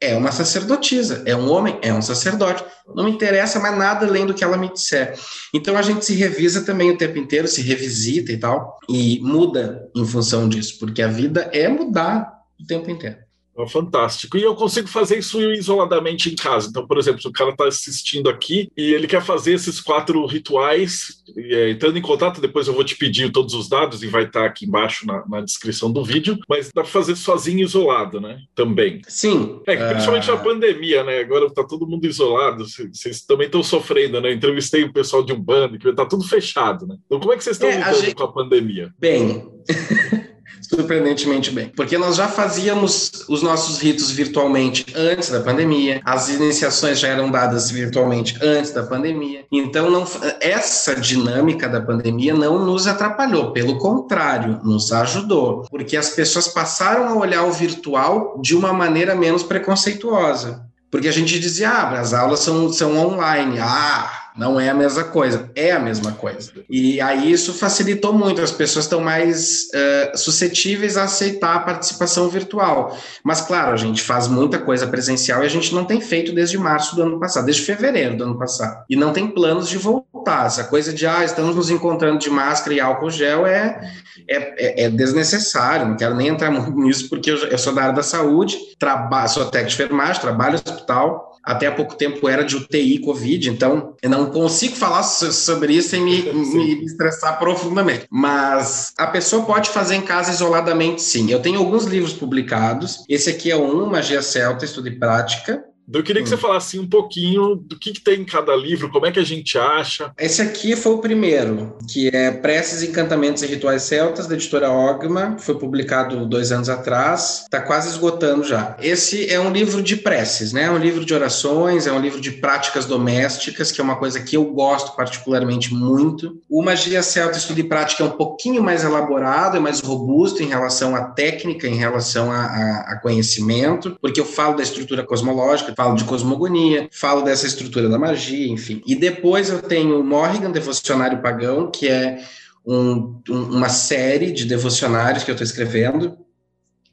é uma sacerdotisa, é um homem, é um sacerdote. Não me interessa mais nada além do que ela me disser. Então a gente se revisa também o tempo inteiro, se revisita e tal, e muda em função disso, porque a vida é mudar o tempo inteiro. É fantástico. E eu consigo fazer isso isoladamente em casa. Então, por exemplo, se o cara está assistindo aqui e ele quer fazer esses quatro rituais, é, entrando em contato, depois eu vou te pedir todos os dados e vai estar tá aqui embaixo na, na, descrição do vídeo, mas dá para fazer sozinho isolado, né? Também. Sim. É, principalmente na pandemia, né? Agora está todo mundo isolado, vocês também estão sofrendo, né? Eu entrevistei o pessoal de um bando que está tudo fechado, né? Então, como é que vocês estão é, lidando gente... com a pandemia? Bem. surpreendentemente bem. Porque nós já fazíamos os nossos ritos virtualmente antes da pandemia, as iniciações já eram dadas virtualmente antes da pandemia. Então, não, essa dinâmica da pandemia não nos atrapalhou, pelo contrário, nos ajudou, porque as pessoas passaram a olhar o virtual de uma maneira menos preconceituosa. Porque a gente dizia, ah, as aulas são, são online. Ah, não é a mesma coisa, é a mesma coisa. E aí isso facilitou muito, as pessoas estão mais uh, suscetíveis a aceitar a participação virtual. Mas, claro, a gente faz muita coisa presencial e a gente não tem feito desde março do ano passado, desde fevereiro do ano passado. E não tem planos de voltar. Essa coisa de, ah, estamos nos encontrando de máscara e álcool gel é, é, é, é desnecessário, não quero nem entrar nisso, porque eu, eu sou da área da saúde, trabalho, sou técnico de enfermagem, trabalho no hospital, até há pouco tempo era de UTI Covid, então eu não consigo falar sobre isso sem me, me, estressar profundamente. Mas a pessoa pode fazer em casa isoladamente, sim. Eu tenho alguns livros publicados. Esse aqui é um, Magia Celta, Estudo e Prática. Eu queria que você hum. falasse um pouquinho do que, que, tem em cada livro, como é que a gente acha. Esse aqui foi o primeiro, que é Preces, Encantamentos e Rituais Celtas, da editora Ogma, foi publicado dois anos atrás, está quase esgotando já. Esse é um livro de preces, né? É um livro de orações, é um livro de práticas domésticas, que é uma coisa que eu gosto particularmente muito. O Magia Celta Estudo e Prática é um pouquinho mais elaborado, é mais robusto em relação à técnica, em relação a, a, a conhecimento, porque eu falo da estrutura cosmológica, falo de cosmogonia, falo dessa estrutura da magia, enfim. E depois eu tenho Morrigan, Devocionário Pagão, que é um, um, uma série de devocionários que eu estou escrevendo.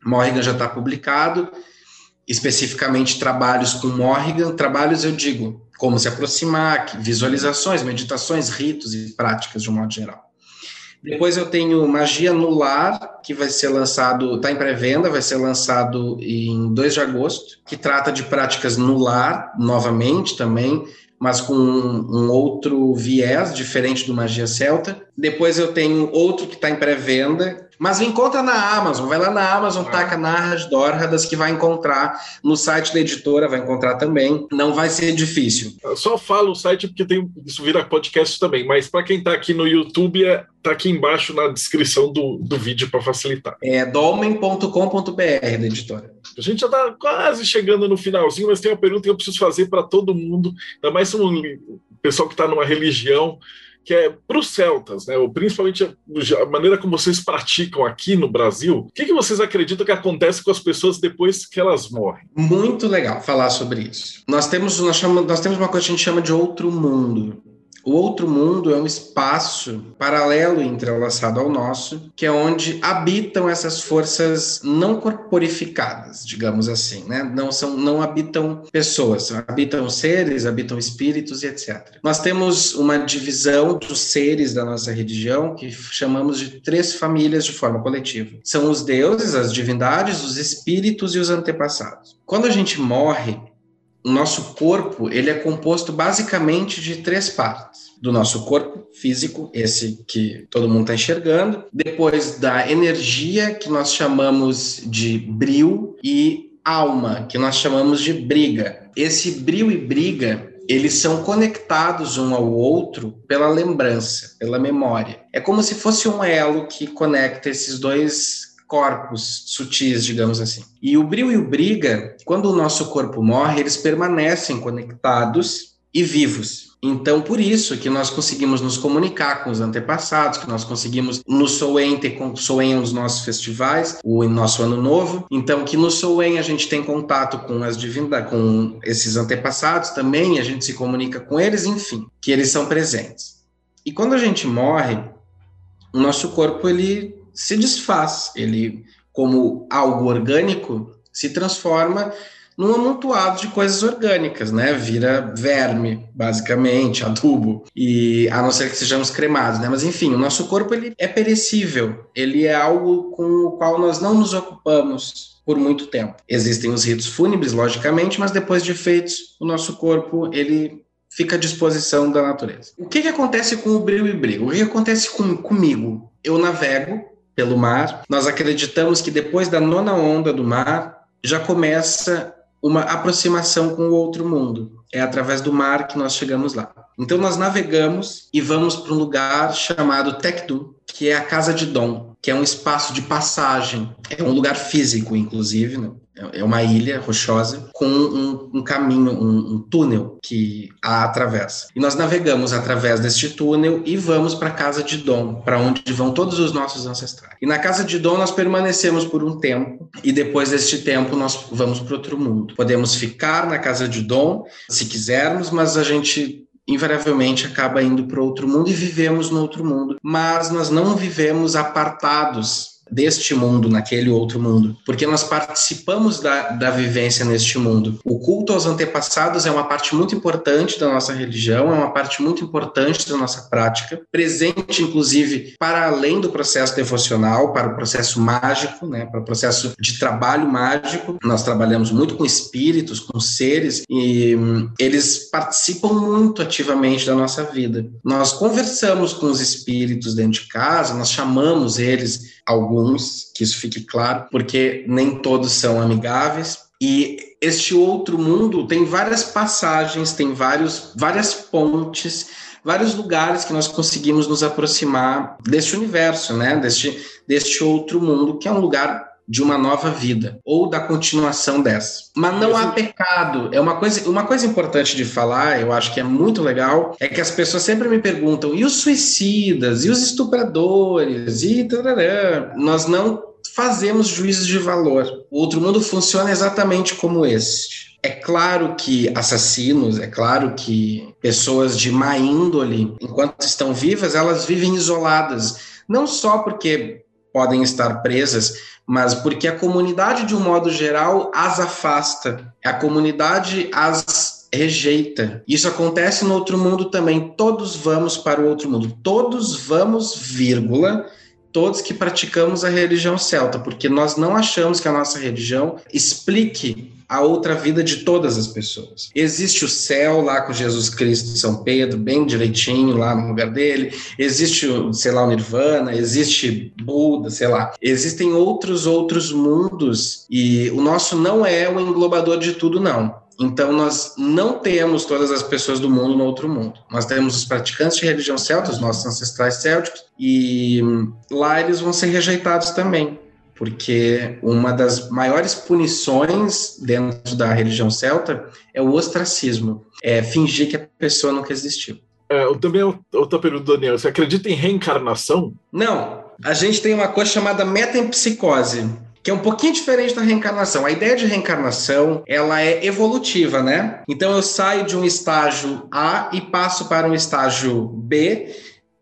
Morrigan já está publicado, especificamente trabalhos com Morrigan. Trabalhos, eu digo, como se aproximar, visualizações, meditações, ritos e práticas de um modo geral. Depois eu tenho Magia no Lar, que vai ser lançado, está em pré-venda, vai ser lançado em 2 de agosto, que trata de práticas no lar, novamente também, mas com um, um outro viés, diferente do Magia Celta. Depois eu tenho outro que está em pré-venda, mas encontra na Amazon, vai lá na Amazon, taca Narras Dórradas, que vai encontrar no site da editora, vai encontrar também. Não vai ser difícil. Eu só falo o site porque tem, isso vira podcast também, mas para quem está aqui no YouTube, é, tá aqui embaixo na descrição do, do vídeo para facilitar. É dolmen.com.br da editora. A gente já está quase chegando no finalzinho, mas tem uma pergunta que eu preciso fazer para todo mundo, ainda mais um pessoal que está numa religião que é para os celtas, né? Principalmente a, maneira como vocês praticam aqui no Brasil. O que, que vocês acreditam que acontece com as pessoas depois que elas morrem? Muito legal falar sobre isso. Nós temos, nós, chamamos, nós temos uma coisa que a gente chama de outro mundo. O outro mundo é um espaço paralelo entrelaçado ao nosso, que é onde habitam essas forças não corporificadas, digamos assim, né? Não são, não habitam pessoas, habitam seres, habitam espíritos e etc. Nós temos uma divisão dos seres da nossa religião que chamamos de três famílias de forma coletiva. São os deuses, as divindades, os espíritos e os antepassados. Quando a gente morre, nosso corpo ele é composto basicamente de três partes. Do nosso corpo físico, esse que todo mundo está enxergando, depois da energia, que nós chamamos de bril, e alma, que nós chamamos de briga. Esse bril e briga, eles são conectados um ao outro pela lembrança, pela memória. É como se fosse um elo que conecta esses dois corpos sutis, digamos assim. E o brio e o briga, quando o nosso corpo morre, eles permanecem conectados e vivos. Então, por isso que nós conseguimos nos comunicar com os antepassados, que nós conseguimos no Soen ter Soen nos nossos festivais, o nosso ano novo. Então, que no Soen a gente tem contato com as divindades, com esses antepassados também, a gente se comunica com eles, enfim, que eles são presentes. E quando a gente morre, o nosso corpo ele se desfaz, ele como algo orgânico se transforma num amontoado de coisas orgânicas, né? Vira verme, basicamente, adubo, e a não ser que sejamos cremados, né? Mas enfim, o nosso corpo ele é perecível, ele é algo com o qual nós não nos ocupamos por muito tempo. Existem os ritos fúnebres, logicamente, mas depois de feitos, o nosso corpo ele fica à disposição da natureza. O que, que acontece com o brilho e brilho? O que, que acontece com, comigo? Eu navego pelo mar. Nós acreditamos que depois da nona onda do mar já começa uma aproximação com o outro mundo. É através do mar que nós chegamos lá. Então nós navegamos e vamos para um lugar chamado Tekdu, que é a casa de Dom, que é um espaço de passagem. É um lugar físico, inclusive, né? É uma ilha rochosa com um, um caminho, um, um, túnel que a atravessa. E nós navegamos através deste túnel e vamos para a casa de Dom, para onde vão todos os nossos ancestrais. E na casa de Dom nós permanecemos por um tempo e depois deste tempo nós vamos para outro mundo. Podemos ficar na casa de Dom se quisermos, mas a gente invariavelmente acaba indo para outro mundo e vivemos no outro mundo. Mas nós não vivemos apartados deste mundo naquele outro mundo, porque nós participamos da, da vivência neste mundo. O culto aos antepassados é uma parte muito importante da nossa religião, é uma parte muito importante da nossa prática, presente inclusive para além do processo devocional, para o processo mágico, né, para o processo de trabalho mágico. Nós trabalhamos muito com espíritos, com seres e hum, eles participam muito ativamente da nossa vida. Nós conversamos com os espíritos dentro de casa, nós chamamos eles alguns, que isso fique claro, porque nem todos são amigáveis. E este outro mundo tem várias passagens, tem vários, várias pontes, vários lugares que nós conseguimos nos aproximar deste universo, né? Deste, deste outro mundo, que é um lugar de uma nova vida ou da continuação dessa. Mas não há pecado. É uma coisa, uma coisa importante de falar, eu acho que é muito legal, é que as pessoas sempre me perguntam: e os suicidas, e os estupradores, e tarará. nós não fazemos juízos de valor. O outro mundo funciona exatamente como este. É claro que assassinos, é claro que pessoas de má índole, enquanto estão vivas, elas vivem isoladas. Não só porque podem estar presas, mas porque a comunidade, de um modo geral, as afasta, a comunidade as rejeita. Isso acontece no outro mundo também. Todos vamos para o outro mundo. Todos vamos, vírgula, todos que praticamos a religião celta, porque nós não achamos que a nossa religião explique a outra vida de todas as pessoas. Existe o céu lá com Jesus Cristo São Pedro, bem direitinho lá no lugar dele. Existe, sei lá, o Nirvana, existe Buda, sei lá. Existem outros outros mundos e o nosso não é o englobador de tudo não. Então, nós não temos todas as pessoas do mundo no outro mundo. Nós temos os praticantes de religião celta, os nossos ancestrais célticos, e lá eles vão ser rejeitados também porque uma das maiores punições dentro da religião celta é o ostracismo, é fingir que a pessoa nunca existiu. É, eu também outra pergunta, Daniel, você acredita em reencarnação? Não, a gente tem uma coisa chamada metempsicose, que é um pouquinho diferente da reencarnação. A ideia de reencarnação, ela é evolutiva, né? Então eu saio de um estágio A e passo para um estágio B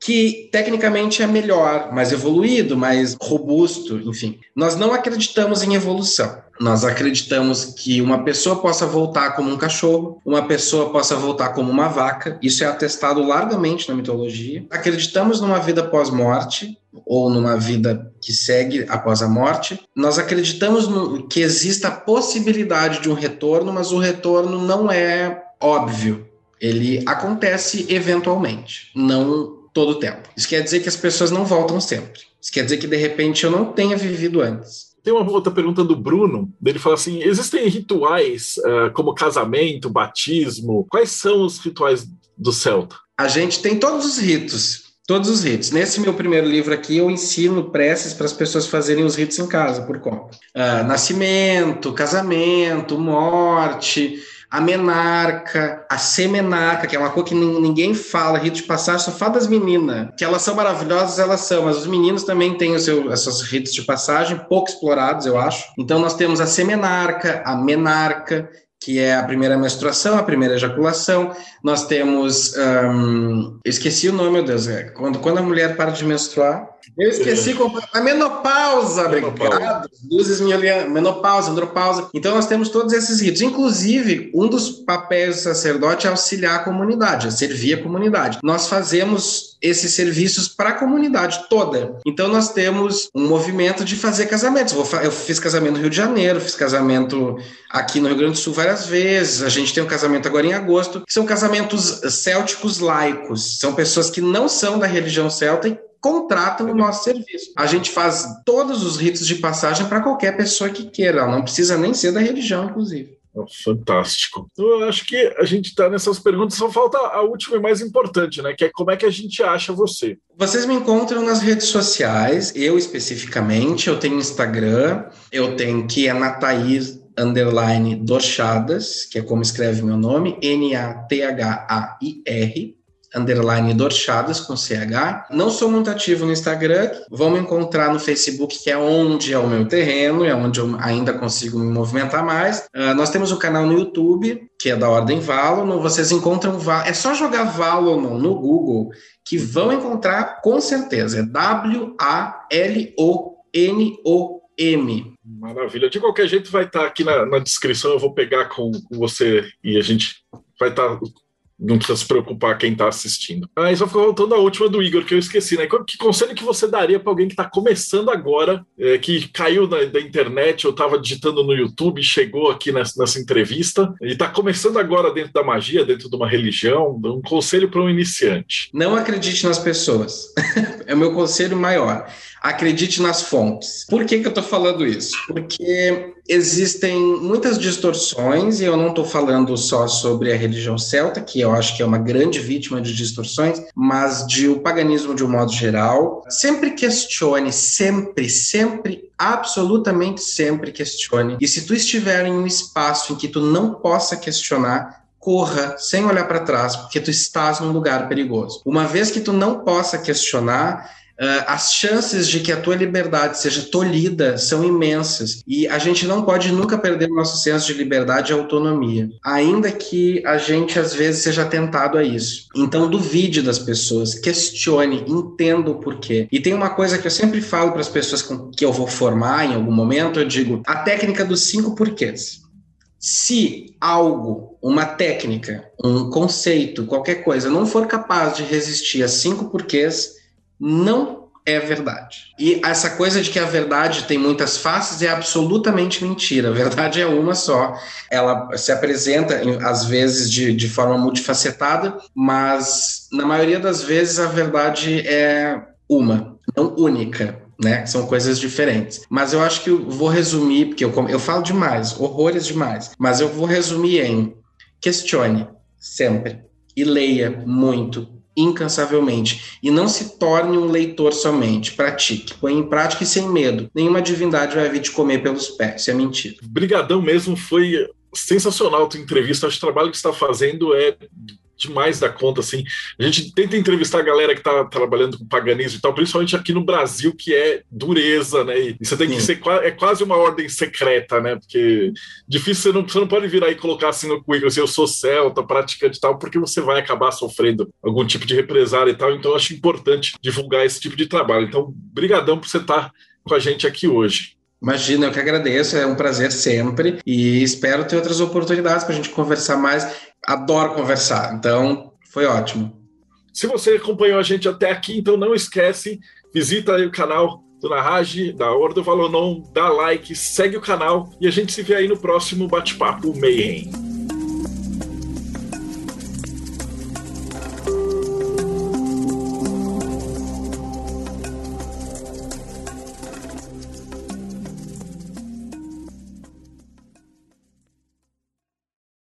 que tecnicamente é melhor, mais evoluído, mais robusto, enfim. Nós não acreditamos em evolução. Nós acreditamos que uma pessoa possa voltar como um cachorro, uma pessoa possa voltar como uma vaca. Isso é atestado largamente na mitologia. Acreditamos numa vida pós-morte ou numa vida que segue após a morte. Nós acreditamos no, que exista a possibilidade de um retorno, mas o retorno não é óbvio. Ele acontece eventualmente, não todo o tempo. Isso quer dizer que as pessoas não voltam sempre. Isso quer dizer que de repente eu não tenha vivido antes. Tem uma outra pergunta do Bruno. Ele fala assim: existem rituais uh, como casamento, batismo? Quais são os rituais do Celta? A gente tem todos os ritos Todos os ritos. Nesse meu primeiro livro aqui, eu ensino preces para as pessoas fazerem os ritos em casa, por conta. Uh, nascimento, casamento, morte, a menarca, a semenarca, que é uma coisa que ninguém fala, rito de passagem, só fala das meninas. Que elas são maravilhosas, elas são, mas os meninos também têm os seus, ritos de passagem, pouco explorados, eu acho. Então nós temos a semenarca, a menarca, que é a primeira menstruação, a primeira ejaculação. Nós temos. Um, esqueci o nome, meu Deus. É, quando, quando a mulher para de menstruar. Eu esqueci é. a menopausa, obrigado. Luzes menopausa, andropausa. Então nós temos todos esses ritos. Inclusive, um dos papéis do sacerdote é auxiliar a comunidade, é servir a comunidade. Nós fazemos esses serviços para a comunidade toda. Então nós temos um movimento de fazer casamentos. Eu fiz casamento no Rio de Janeiro, fiz casamento aqui no Rio Grande do Sul várias vezes. A gente tem um casamento agora em agosto, que são casamentos célticos laicos. São pessoas que não são da religião celta contratam o nosso serviço. A gente faz todos os ritos de passagem para qualquer pessoa que queira, não precisa nem ser da religião, inclusive. Fantástico. Eu acho que a gente está nessas perguntas, só falta a última e mais importante, né? Que é como é que a gente acha você. Vocês me encontram nas redes sociais, eu especificamente, eu tenho Instagram, eu tenho que é Nataís underline Dorchadas, que é como escreve meu nome, N-A-T-H-A-I-R underline Dorchadas com CH. Não sou muito ativo no Instagram, vão me encontrar no Facebook, que é onde é o meu terreno, é onde eu ainda consigo me movimentar mais. Uh, nós temos o canal no YouTube, que é da Ordem Valon. Vocês encontram, é só jogar Valon no Google, que vão encontrar com certeza. É W-A-L-O-N-O-M. Maravilha. De qualquer jeito, vai estar aqui na, na descrição. Eu vou pegar com, com você e a gente vai estar não precisa se preocupar quem está assistindo. Aí só ficou voltando a última do Igor, que eu esqueci, né? Que conselho que você daria para alguém que está começando agora, é, que caiu na, da internet ou estava digitando no YouTube, chegou aqui nessa, nessa entrevista e está começando agora dentro da magia, dentro de uma religião? Um conselho para um iniciante. Não acredite nas pessoas. é o meu conselho maior acredite nas fontes. Por que, que eu estou falando isso? Porque existem muitas distorções, e eu não estou falando só sobre a religião celta, que eu acho que é uma grande vítima de distorções, mas de o paganismo de um modo geral. Sempre questione, sempre, sempre, absolutamente sempre questione. E se tu estiver em um espaço em que tu não possa questionar, corra sem olhar para trás, porque tu estás num lugar perigoso. Uma vez que tu não possa questionar, as chances de que a tua liberdade seja tolhida são imensas e a gente não pode nunca perder o nosso senso de liberdade e autonomia, ainda que a gente às vezes seja tentado a isso. Então duvide das pessoas, questione, entenda o porquê. E tem uma coisa que eu sempre falo para as pessoas com que eu vou formar em algum momento, eu digo a técnica dos cinco porquês. Se algo, uma técnica, um conceito, qualquer coisa não for capaz de resistir a cinco porquês, não é verdade. E essa coisa de que a verdade tem muitas faces é absolutamente mentira. A verdade é uma só. Ela se apresenta, às vezes, de, de forma multifacetada, mas na maioria das vezes a verdade é uma, não única. Né? São coisas diferentes. Mas eu acho que eu vou resumir, porque eu, eu falo demais, horrores demais, mas eu vou resumir em questione sempre e leia muito incansavelmente e não se torne um leitor somente. Pratique, põe em prática e sem medo. Nenhuma divindade vai vir te comer pelos pés. Isso é mentira. Brigadão mesmo, foi sensacional a tua entrevista. Acho que o trabalho que você está fazendo é demais da conta, assim. A gente tenta entrevistar a galera que está trabalhando com paganismo e tal, principalmente aqui no Brasil, que é dureza, né? E você tem que Sim. ser é quase uma ordem secreta, né? Porque difícil, você não, você não pode virar e colocar assim no currículo, assim, eu sou celta, praticante e tal, porque você vai acabar sofrendo algum tipo de represália e tal. Então, acho importante divulgar esse tipo de trabalho. Então, brigadão por você estar com a gente aqui hoje. Imagina, eu que agradeço, é um prazer sempre e espero ter outras oportunidades para a gente conversar mais adoro conversar, então foi ótimo. Se você acompanhou a gente até aqui, então não esquece, visita o canal do Narrage, da Ordo Valonon, dá like, segue o canal e a gente se vê aí no próximo Bate-Papo Mayhem.